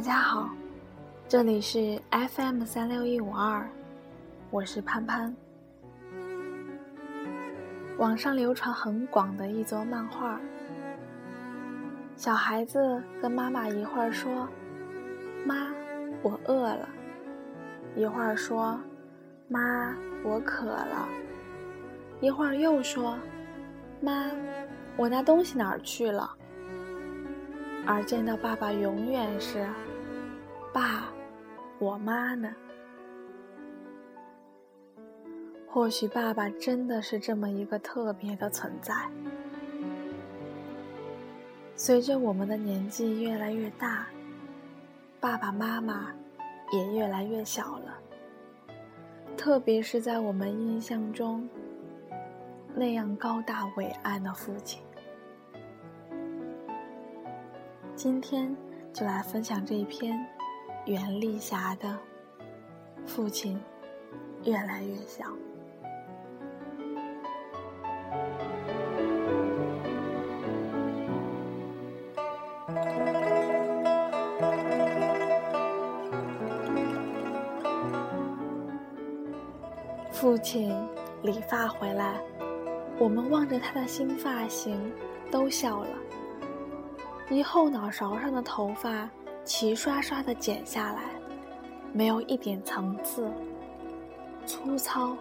大家好，这里是 FM 三六一五二，我是潘潘。网上流传很广的一则漫画，小孩子跟妈妈一会儿说：“妈，我饿了。”一会儿说：“妈，我渴了。”一会儿又说：“妈，我那东西哪儿去了？”而见到爸爸永远是：“爸，我妈呢？”或许爸爸真的是这么一个特别的存在。随着我们的年纪越来越大，爸爸妈妈也越来越小了。特别是在我们印象中那样高大伟岸的父亲。今天就来分享这一篇袁丽霞的《父亲越来越小》。父亲理发回来，我们望着他的新发型，都笑了。一后脑勺上的头发齐刷刷的剪下来，没有一点层次，粗糙，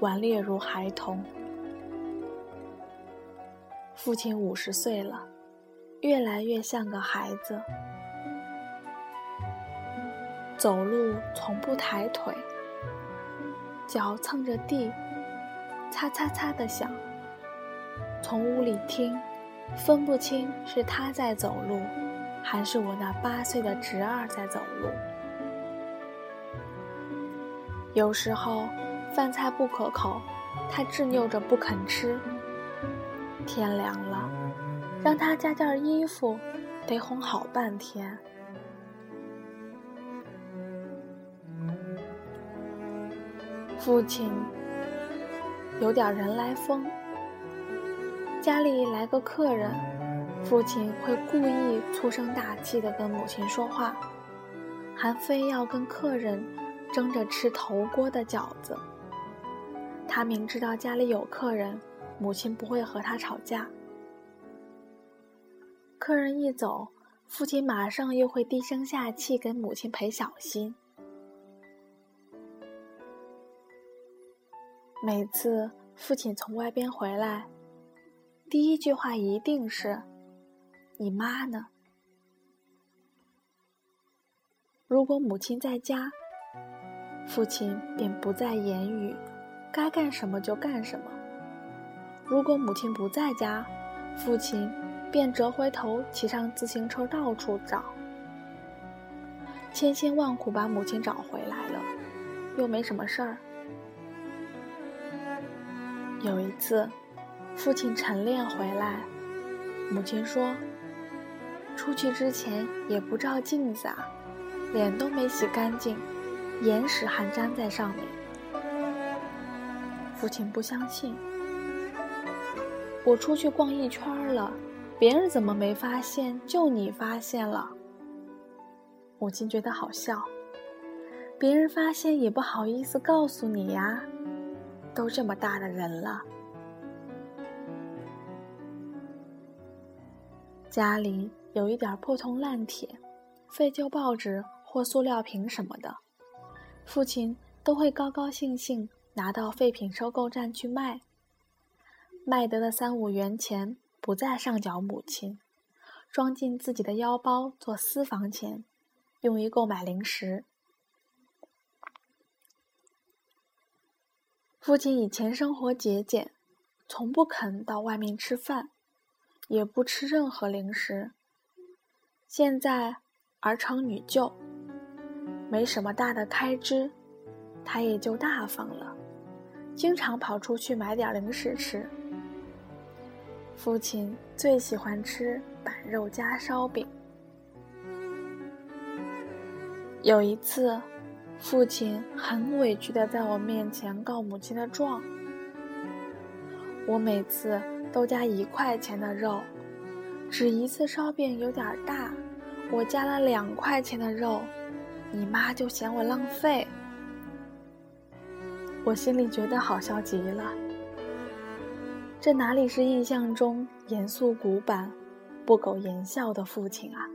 顽劣如孩童。父亲五十岁了，越来越像个孩子，走路从不抬腿，脚蹭着地，擦擦擦的响。从屋里听。分不清是他在走路，还是我那八岁的侄儿在走路。有时候饭菜不可口，他执拗着不肯吃。天凉了，让他加件衣服，得哄好半天。父亲有点人来疯。家里来个客人，父亲会故意粗声大气地跟母亲说话，还非要跟客人争着吃头锅的饺子。他明知道家里有客人，母亲不会和他吵架。客人一走，父亲马上又会低声下气跟母亲赔小心。每次父亲从外边回来。第一句话一定是：“你妈呢？”如果母亲在家，父亲便不再言语，该干什么就干什么；如果母亲不在家，父亲便折回头骑上自行车到处找，千辛万苦把母亲找回来了，又没什么事儿。有一次。父亲晨练回来，母亲说：“出去之前也不照镜子啊，脸都没洗干净，眼屎还粘在上面。”父亲不相信。我出去逛一圈了，别人怎么没发现？就你发现了。母亲觉得好笑，别人发现也不好意思告诉你呀，都这么大的人了。家里有一点破铜烂铁、废旧报纸或塑料瓶什么的，父亲都会高高兴兴拿到废品收购站去卖。卖得的三五元钱不再上缴母亲，装进自己的腰包做私房钱，用于购买零食。父亲以前生活节俭，从不肯到外面吃饭。也不吃任何零食。现在儿成女就，没什么大的开支，他也就大方了，经常跑出去买点零食吃。父亲最喜欢吃板肉夹烧饼。有一次，父亲很委屈的在我面前告母亲的状。我每次。都加一块钱的肉，只一次烧饼有点大，我加了两块钱的肉，你妈就嫌我浪费。我心里觉得好笑极了。这哪里是印象中严肃古板、不苟言笑的父亲啊？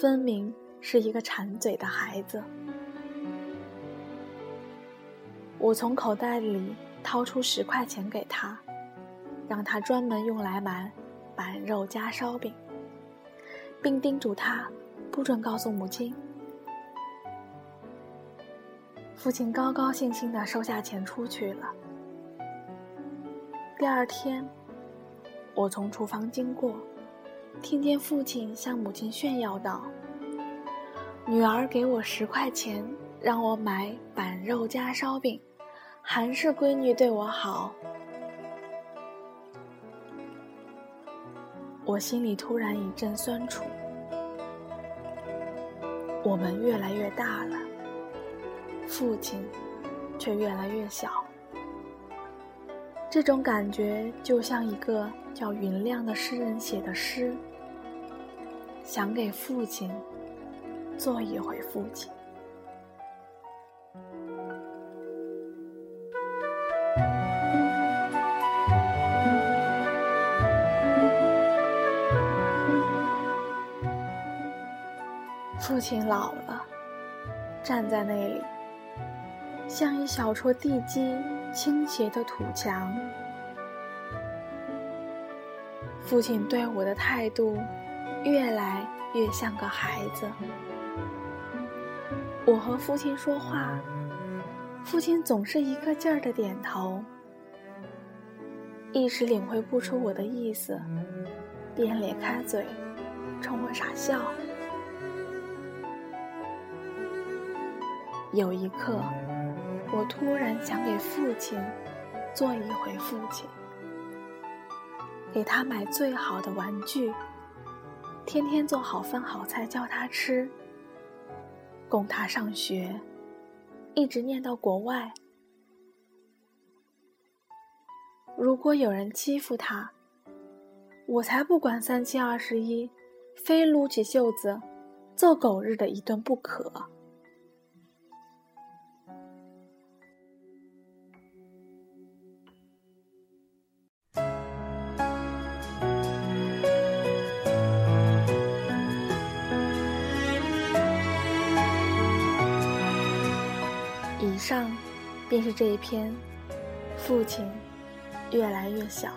分明是一个馋嘴的孩子。我从口袋里掏出十块钱给他，让他专门用来买板肉夹烧饼，并叮嘱他不准告诉母亲。父亲高高兴兴的收下钱出去了。第二天，我从厨房经过，听见父亲向母亲炫耀道：“女儿给我十块钱，让我买板肉夹烧饼，还是闺女对我好。”我心里突然一阵酸楚。我们越来越大了，父亲却越来越小。这种感觉就像一个叫云亮的诗人写的诗，想给父亲做一回父亲。父亲老了，站在那里，像一小撮地基。倾斜的土墙。父亲对我的态度越来越像个孩子。我和父亲说话，父亲总是一个劲儿的点头，一时领会不出我的意思，便咧开嘴，冲我傻笑。有一刻。我突然想给父亲做一回父亲，给他买最好的玩具，天天做好饭好菜教他吃，供他上学，一直念到国外。如果有人欺负他，我才不管三七二十一，非撸起袖子揍狗日的一顿不可。上，便是这一篇，父亲越来越小。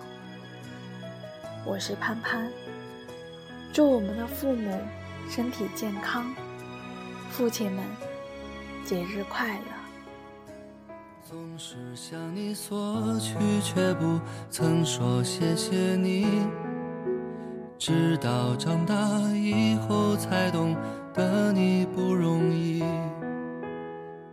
我是潘潘，祝我们的父母身体健康，父亲们节日快乐。总是向你索取，却不曾说谢谢你，直到长大以后才懂得你不容易。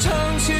唱起